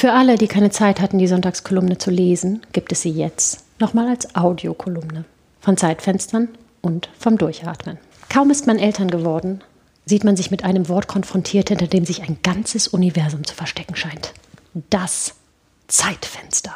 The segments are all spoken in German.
Für alle, die keine Zeit hatten, die Sonntagskolumne zu lesen, gibt es sie jetzt nochmal als Audiokolumne von Zeitfenstern und vom Durchatmen. Kaum ist man Eltern geworden, sieht man sich mit einem Wort konfrontiert, hinter dem sich ein ganzes Universum zu verstecken scheint. Das Zeitfenster.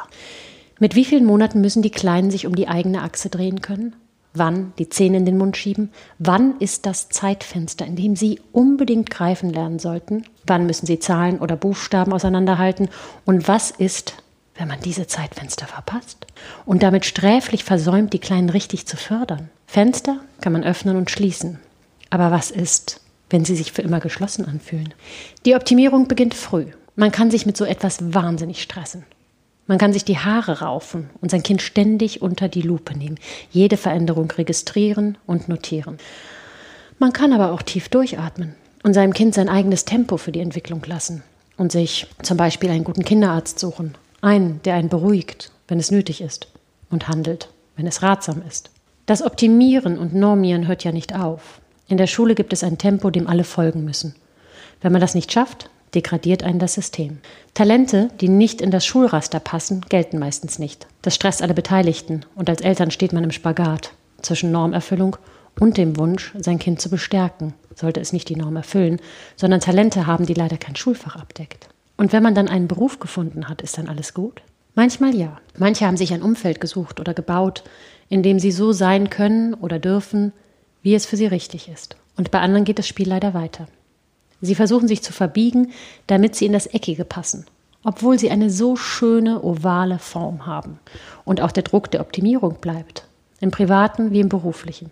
Mit wie vielen Monaten müssen die Kleinen sich um die eigene Achse drehen können? Wann die Zähne in den Mund schieben? Wann ist das Zeitfenster, in dem sie unbedingt greifen lernen sollten? Wann müssen sie Zahlen oder Buchstaben auseinanderhalten? Und was ist, wenn man diese Zeitfenster verpasst und damit sträflich versäumt, die Kleinen richtig zu fördern? Fenster kann man öffnen und schließen. Aber was ist, wenn sie sich für immer geschlossen anfühlen? Die Optimierung beginnt früh. Man kann sich mit so etwas wahnsinnig stressen. Man kann sich die Haare raufen und sein Kind ständig unter die Lupe nehmen, jede Veränderung registrieren und notieren. Man kann aber auch tief durchatmen und seinem Kind sein eigenes Tempo für die Entwicklung lassen und sich zum Beispiel einen guten Kinderarzt suchen, einen, der einen beruhigt, wenn es nötig ist, und handelt, wenn es ratsam ist. Das Optimieren und Normieren hört ja nicht auf. In der Schule gibt es ein Tempo, dem alle folgen müssen. Wenn man das nicht schafft, degradiert einen das System. Talente, die nicht in das Schulraster passen, gelten meistens nicht. Das stresst alle Beteiligten und als Eltern steht man im Spagat zwischen Normerfüllung und dem Wunsch, sein Kind zu bestärken, sollte es nicht die Norm erfüllen, sondern Talente haben, die leider kein Schulfach abdeckt. Und wenn man dann einen Beruf gefunden hat, ist dann alles gut? Manchmal ja. Manche haben sich ein Umfeld gesucht oder gebaut, in dem sie so sein können oder dürfen, wie es für sie richtig ist. Und bei anderen geht das Spiel leider weiter. Sie versuchen sich zu verbiegen, damit sie in das Eckige passen, obwohl sie eine so schöne ovale Form haben. Und auch der Druck der Optimierung bleibt, im privaten wie im beruflichen.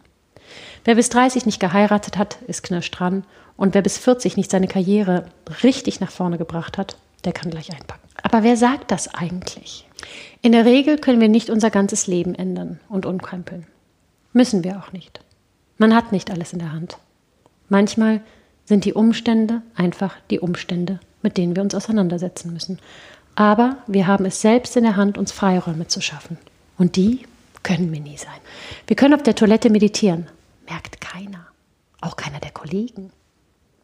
Wer bis 30 nicht geheiratet hat, ist knirscht dran. Und wer bis 40 nicht seine Karriere richtig nach vorne gebracht hat, der kann gleich einpacken. Aber wer sagt das eigentlich? In der Regel können wir nicht unser ganzes Leben ändern und umkrempeln. Müssen wir auch nicht. Man hat nicht alles in der Hand. Manchmal sind die Umstände einfach die Umstände, mit denen wir uns auseinandersetzen müssen. Aber wir haben es selbst in der Hand, uns Freiräume zu schaffen. Und die können wir nie sein. Wir können auf der Toilette meditieren. Merkt keiner. Auch keiner der Kollegen.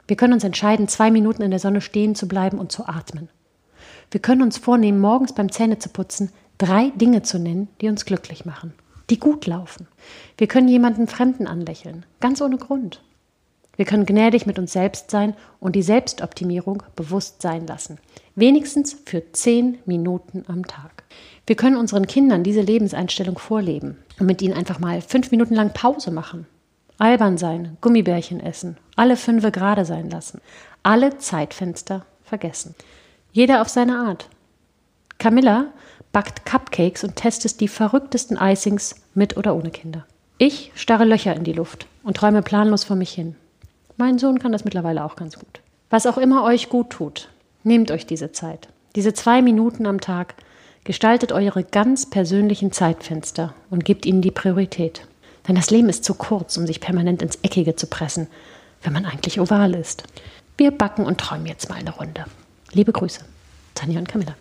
Wir können uns entscheiden, zwei Minuten in der Sonne stehen zu bleiben und zu atmen. Wir können uns vornehmen, morgens beim Zähnezuputzen drei Dinge zu nennen, die uns glücklich machen, die gut laufen. Wir können jemanden Fremden anlächeln, ganz ohne Grund. Wir können gnädig mit uns selbst sein und die Selbstoptimierung bewusst sein lassen. Wenigstens für zehn Minuten am Tag. Wir können unseren Kindern diese Lebenseinstellung vorleben und mit ihnen einfach mal fünf Minuten lang Pause machen. Albern sein, Gummibärchen essen, alle fünfe gerade sein lassen, alle Zeitfenster vergessen. Jeder auf seine Art. Camilla backt Cupcakes und testet die verrücktesten Icings mit oder ohne Kinder. Ich starre Löcher in die Luft und träume planlos vor mich hin. Mein Sohn kann das mittlerweile auch ganz gut. Was auch immer euch gut tut, nehmt euch diese Zeit. Diese zwei Minuten am Tag. Gestaltet eure ganz persönlichen Zeitfenster und gebt ihnen die Priorität. Denn das Leben ist zu kurz, um sich permanent ins Eckige zu pressen, wenn man eigentlich oval ist. Wir backen und träumen jetzt mal eine Runde. Liebe Grüße, Tanja und Camilla.